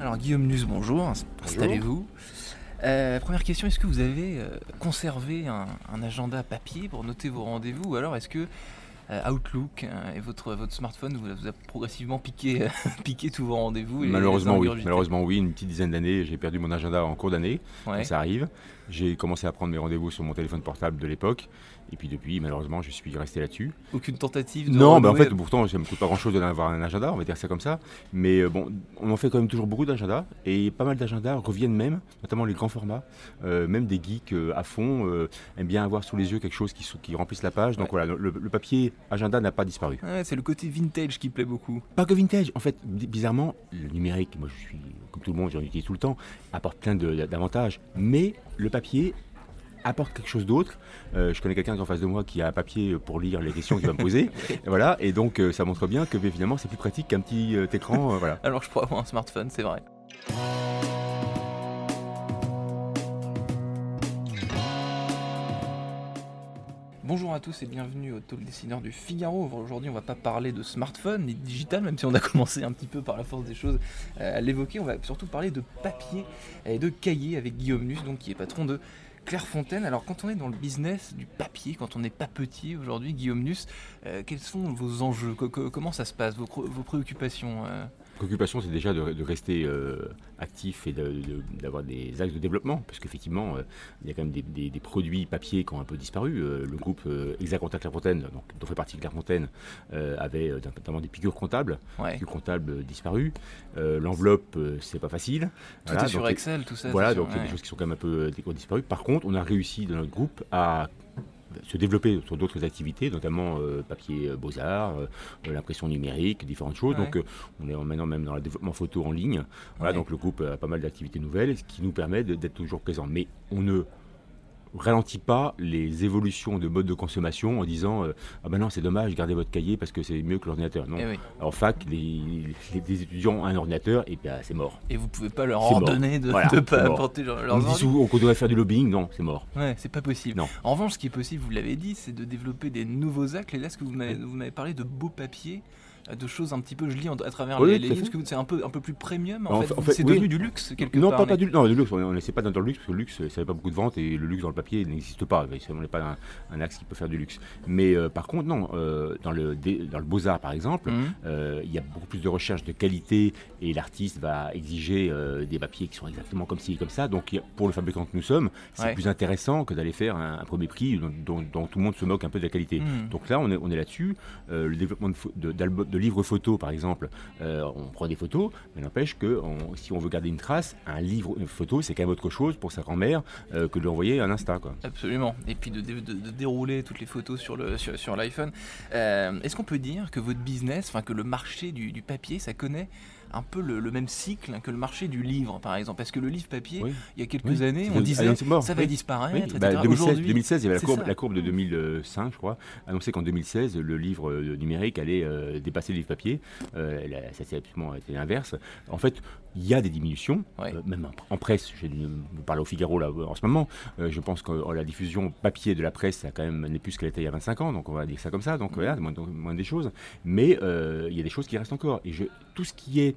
Alors Guillaume Nus, bonjour, installez-vous. Euh, première question, est-ce que vous avez euh, conservé un, un agenda papier pour noter vos rendez-vous ou alors est-ce que euh, Outlook et votre, votre smartphone vous, vous a progressivement piqué, piqué tous vos rendez-vous Malheureusement oui, malheureusement oui, une petite dizaine d'années, j'ai perdu mon agenda en cours d'année, ça arrive. J'ai commencé à prendre mes rendez-vous sur mon téléphone portable de l'époque. Et puis depuis, malheureusement, je suis resté là-dessus. Aucune tentative de Non, mais en fait, pourtant, ça me coûte pas grand-chose d'avoir un agenda, on va dire ça comme ça. Mais euh, bon, on en fait quand même toujours beaucoup d'agendas. Et pas mal d'agendas reviennent même, notamment les grands formats. Euh, même des geeks euh, à fond aiment bien avoir sous les yeux quelque chose qui, qui remplisse la page. Donc voilà, le, papier agenda n'a pas disparu. c'est le côté vintage qui plaît beaucoup. Pas que vintage. En fait, bizarrement, le numérique, moi je suis comme tout le monde, j'en utilise tout le temps, apporte plein d'avantages. Mais le papier apporte quelque chose d'autre. Euh, je connais quelqu'un en face de moi qui a un papier pour lire les questions qu'il va me poser. et voilà, et donc euh, ça montre bien que finalement c'est plus pratique qu'un petit euh, écran. voilà. Alors je pourrais avoir un smartphone, c'est vrai. Bonjour à tous et bienvenue au Talk Dessineur du Figaro. Aujourd'hui, on va pas parler de smartphone ni de digital, même si on a commencé un petit peu par la force des choses à l'évoquer. On va surtout parler de papier et de cahier avec Guillaume Nus, donc qui est patron de Claire Fontaine, alors quand on est dans le business du papier, quand on n'est pas petit aujourd'hui, Guillaume Nus, euh, quels sont vos enjeux? Comment ça se passe, vos, préoccupations préoccupation, c'est déjà de, rester euh, actif et d'avoir des axes de développement, parce qu'effectivement, euh, il y a quand même des, produits papier qui ont un peu disparu. Euh, le groupe Exaconta Clairefontaine, donc, dont fait partie Clairefontaine, avait notamment des piqûres comptables, ouais. piqûres comptables disparues. L'enveloppe, c'est pas facile. Tout est sur Excel, tout ça. Voilà, donc il y a des choses qui sont quand même un peu disparues. Par contre, on a réussi dans notre groupe à se développer sur d'autres activités, notamment euh, papier euh, beaux-arts, euh, l'impression numérique, différentes choses. Donc on est maintenant même dans le développement photo en ligne. Voilà, donc le groupe a pas mal d'activités nouvelles, ce qui nous permet d'être toujours présent. Mais on ne ralentit pas les évolutions de mode de consommation en disant euh, ah ben non c'est dommage gardez votre cahier parce que c'est mieux que l'ordinateur. Non. Eh en fac les, étudiants ont un ordinateur et bien c'est mort. Et vous pouvez pas leur ordonner de ne pas apporter leur, on dit souvent qu'on devrait faire du lobbying. Non c'est mort. Ouais c'est pas possible. Non. en revanche ce qui est possible vous l'avez dit c'est de développer des nouveaux actes. Et là ce que vous m'avez parlé de beau papier de choses un petit peu, je lis à travers les, les livres, c'est un peu, un peu plus premium en, fait. c'est devenu du luxe quelque non, part. Pas, pas du, non, du luxe, on n'essaie pas dans le luxe, parce que le luxe, ça n'avait pas beaucoup de ventes et le luxe dans le papier n'existe pas. On n'est pas un, axe qui peut faire du luxe. Mais euh, par contre, non, euh, dans le, dans le Beaux-Arts par exemple, mhm. euh, il y a beaucoup plus de recherche de qualité et l'artiste va exiger des papiers qui sont exactement comme ci et comme ça. Donc pour le fabricant que nous sommes, c'est plus intéressant que d'aller faire un, premier prix dont, tout le monde se moque un peu de la qualité. Mhm. Donc là, on est, on est là-dessus. le développement de, de, livres photos, par exemple, euh, on prend des photos, mais n'empêche que si on veut garder une trace, un livre, une photo, c'est quand même autre chose pour sa grand-mère euh, que de lui envoyer un Insta. Quoi. Absolument. Et puis de, dérouler toutes les photos sur, le, sur, l'iPhone. Euh, est-ce qu'on peut dire que votre business, enfin que le marché du papier, ça connaît un peu le, même cycle que le marché du livre, par exemple. Parce que le livre papier, il y a quelques années, on disait ça va disparaître. Bah, 2016, il y avait la courbe, de 2005, je crois, annoncé qu'en 2016, le livre euh, numérique allait euh, dépasser le livre papier. Euh, ça s'est absolument été l'inverse. En fait, il y a des diminutions, même en presse. Je parle au Figaro là, en ce moment. je pense que la diffusion papier de la presse, ça quand même n'est plus ce qu'elle était il y a 25 ans, donc on va dire ça comme ça. Donc voilà, moins, moins des choses. Mais il y a des choses qui restent encore. Et je, tout ce qui est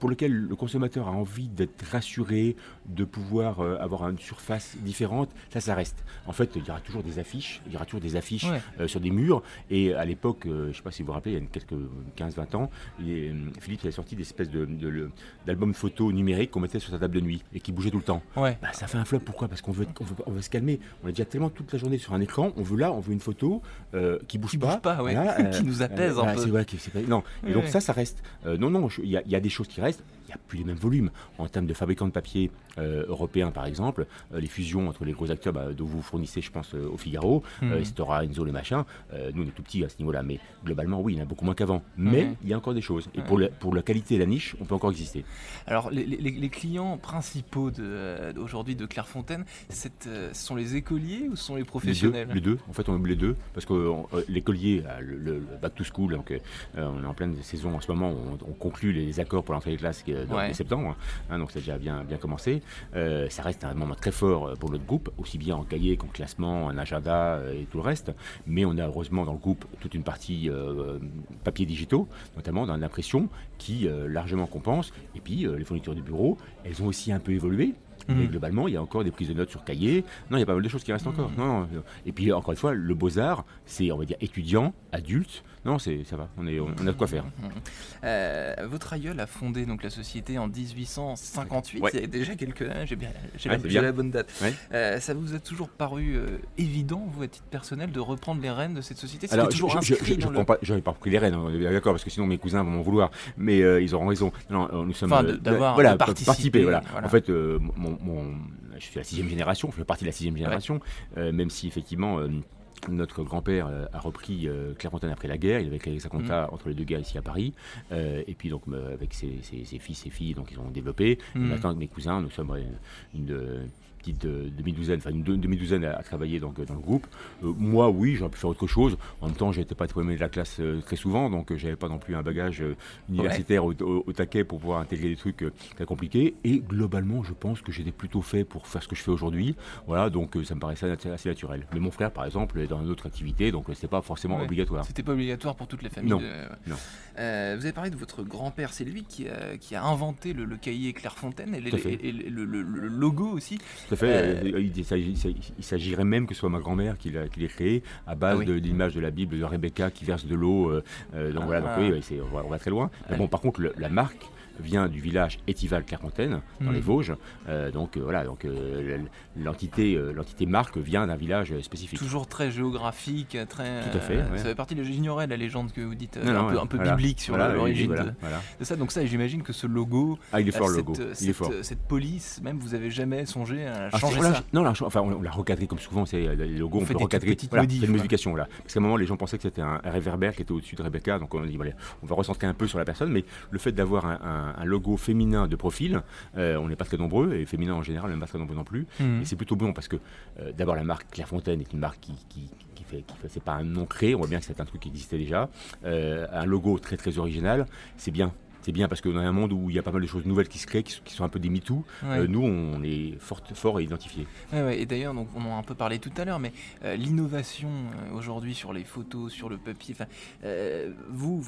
pour lequel le consommateur a envie d'être rassuré, de pouvoir euh, avoir une surface différente, ça, ça reste. En fait, il y aura toujours des affiches, il y aura toujours des affiches euh, sur des murs. Et à l'époque, euh, je ne sais pas si vous vous rappelez, il y a quelques 15-20 ans, Philippe a sorti des espèces d'albums de, photos numériques qu'on mettait sur sa table de nuit et qui bougeaient tout le temps. Ouais. Bah, ça fait un flop. Pourquoi? Parce qu'on veut, on veut, se calmer. On est déjà tellement toute la journée sur un écran. On veut là, on veut une photo qui bouge qui pas, bouge pas qui nous apaise un peu. Non. Et donc ça, ça reste. non, non, il y, a des choses qui restent il n'y a plus les mêmes volumes. En termes de fabricants de papier euh, européens, par exemple, euh, les fusions entre les gros acteurs bah, dont vous fournissez, je pense, euh, au Figaro, mmh. Estora, Enzo, les machins, nous, on est tout petits à ce niveau-là. Mais globalement, oui, il y en a beaucoup moins qu'avant. Mais mhm. il y a encore des choses. Et pour, pour la qualité et la niche, on peut encore exister. Alors, les, clients principaux aujourd'hui de, Clairefontaine, ce sont les écoliers ou ce sont les professionnels? les deux, En fait, on les deux. Parce que l'écolier, le, back to school, donc on est en pleine saison en ce moment, on, conclut les accords pour l'entrée classes de septembre, hein, donc ça a déjà bien, bien commencé. ça reste un moment très fort pour notre groupe, aussi bien en cahier qu'en classement, en agenda et tout le reste. Mais on a heureusement dans le groupe toute une partie papier digitaux, notamment dans l'impression, qui largement compense. Et puis les fournitures du bureau, elles ont aussi un peu évolué. Mais mhm. globalement, il y a encore des prises de notes sur cahier. Non, il y a pas mal de choses qui restent encore. Mhm. Non, Et puis, encore une fois, le Beaux-Arts, c'est, on va dire, étudiant, adulte, non, c'est ça va, on, est, on a de quoi faire. Euh, votre aïeul a fondé donc la société en 1858, il y a déjà quelques années, j'ai bien, la, bonne date. Euh, ça vous a toujours paru euh, évident, vous, à titre personnel, de reprendre les rênes de cette société? Alors, toujours je, je, je, pas, pas pris les rênes, hein, d'accord, parce que sinon mes cousins vont m'en vouloir, mais ils auront raison. Non, nous sommes. Enfin, d'avoir voilà, participé. voilà. En fait, mon, mon, je suis la sixième génération, je fais partie de la sixième génération, même si effectivement notre grand-père euh, a repris euh, Clairefontaine après la guerre. Il avait créé sa compta mm. entre les deux guerres ici à Paris. Euh, et puis, donc, avec ses, fils et filles, donc, ils ont développé. Mm. maintenant, avec mes cousins, nous sommes une, petite demi-douzaine, enfin une demi-douzaine à, travailler donc, dans le groupe. moi, oui, j'aurais pu faire autre chose. En même temps, je n'étais pas premier de la classe très souvent, donc j'avais pas non plus un bagage universitaire au, taquet pour pouvoir intégrer des trucs très compliqués. Et globalement, je pense que j'étais plutôt fait pour faire ce que je fais aujourd'hui. Voilà, donc ça me paraissait assez naturel. Mais mon frère, par exemple, dans une autre activité, donc c'était pas forcément obligatoire. C'était pas obligatoire pour toutes les familles. Non. Euh, vous avez parlé de votre grand-père, c'est lui qui a, qui a, inventé le, cahier Clairefontaine et, le, logo aussi. Tout à fait. Euh, il, s'agirait même que ce soit ma grand-mère qui l'ait créé à base ah de l'image de la Bible de Rebecca qui verse de l'eau. Euh, donc voilà, donc ah. oui, on, va, très loin. Mais bon, par contre, la marque vient du village Étival-Clairefontaine, dans les hmm. Vosges. Euh, donc euh, voilà, donc euh, l'entité, l'entité marque vient d'un village spécifique. Toujours très géographique, très. Tout à fait. Ça fait partie de j'ignorais la légende que vous dites, un, peu, biblique sur l'origine de, ça. Donc ça, j'imagine que ce logo, ah, il est fort, le logo. il est fort. cette police, même vous avez jamais songé à ah, changer ça. Non, enfin on l'a recadré comme souvent, c'est les logos, on, peut recadrer. Voilà, c'est une modification là. Parce qu'à un moment, les gens pensaient que c'était un réverbère qui était au-dessus de Rebecca, donc on dit on va recentrer un peu sur la personne, mais le fait d'avoir un un, logo féminin de profil. Euh, on n'est pas très nombreux, et féminin en général, on n'est pas très nombreux non plus. Mhm. Et c'est plutôt bon parce que euh, d'abord la marque Clairefontaine est une marque qui, qui, qui fait, qui fait c'est pas un nom créé, on voit bien que c'est un truc qui existait déjà. Euh, un logo très très original, c'est bien c'est bien parce qu'on a un monde où il y a pas mal de choses nouvelles qui se créent, qui, sont un peu des MeToo. Euh, nous, on est fort, fort et identifié. et d'ailleurs, donc, on en a un peu parlé tout à l'heure, mais euh, l'innovation euh, aujourd'hui sur les photos, sur le papier, vous,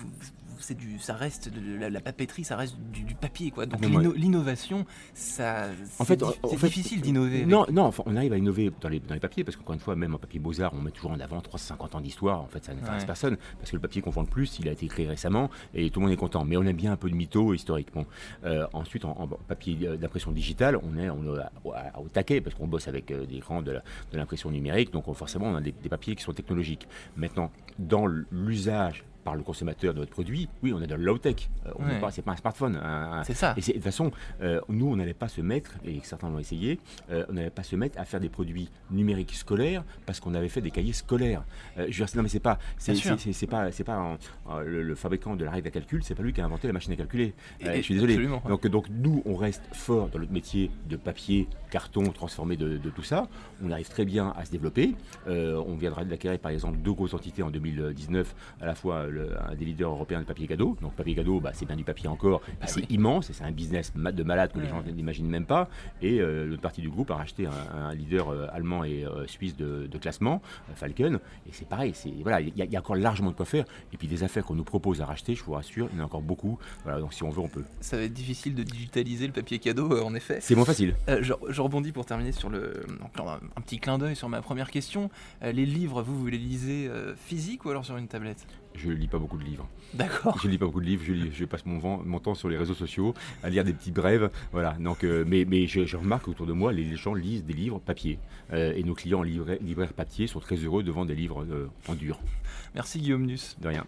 c'est du, ça reste de la, papeterie, ça reste du, papier, quoi. Donc l'innovation, ça, en fait, c'est difficile d'innover. Non, non, on arrive à innover dans les, dans les papiers parce qu'encore une fois, même en papier beaux arts, on met toujours en avant 350 ans d'histoire. En fait, ça n'intéresse personne parce que le papier qu'on vend le plus, il a été créé récemment et tout le monde est content. Mais on aime bien de mytho historiquement. Euh, ensuite, en, papier d'impression digitale, on est, on au taquet parce qu'on bosse avec euh, des grands de l'impression numérique, donc forcément on a des papiers qui sont technologiques. Maintenant, dans l'usage par le consommateur de notre produit, oui, on est dans le low-tech. Euh, pas, c'est pas un smartphone. c'est ça. Et de toute façon, euh, nous, on n'allait pas se mettre, et certains l'ont essayé, euh, on n'allait pas se mettre à faire des produits numériques scolaires parce qu'on avait fait des cahiers scolaires. je veux non, mais c'est pas, c'est, c'est, pas, c'est pas le, fabricant de la règle à calcul, c'est pas lui qui a inventé la machine à calculer. je suis désolé. Donc, donc, nous, on reste fort dans notre métier de papier, carton, transformé de, tout ça. On arrive très bien à se développer. on viendra d'acquérir, par exemple, deux grosses entités en 2019, à la fois un des leaders européens de papier cadeau. Donc papier cadeau, bah, c'est bien du papier encore, ah c'est immense et c'est un business de malade que les gens n'imaginent même pas. Et euh, l'autre partie du groupe a racheté un, leader euh, allemand et euh, suisse de, classement, Falcon. Et c'est pareil, c'est voilà, il y, a encore largement de quoi faire. Et puis des affaires qu'on nous propose à racheter, je vous rassure, il y en a encore beaucoup. Voilà, donc si on veut, on peut. Ça va être difficile de digitaliser le papier cadeau, en effet. C'est moins facile. Je, rebondis pour terminer sur le un, petit clin d'œil sur ma première question. les livres, vous, vous les lisez physiques ou alors sur une tablette? Je lis pas beaucoup de livres. D'accord. Je lis pas beaucoup de livres, je, je passe mon, mon, temps sur les réseaux sociaux à lire des petits brèves. Voilà. Donc, euh, mais mais je, remarque autour de moi, les gens lisent des livres papier. Euh, et nos clients libraires, papier sont très heureux de vendre des livres euh, en dur. Merci Guillaume Nus. De rien.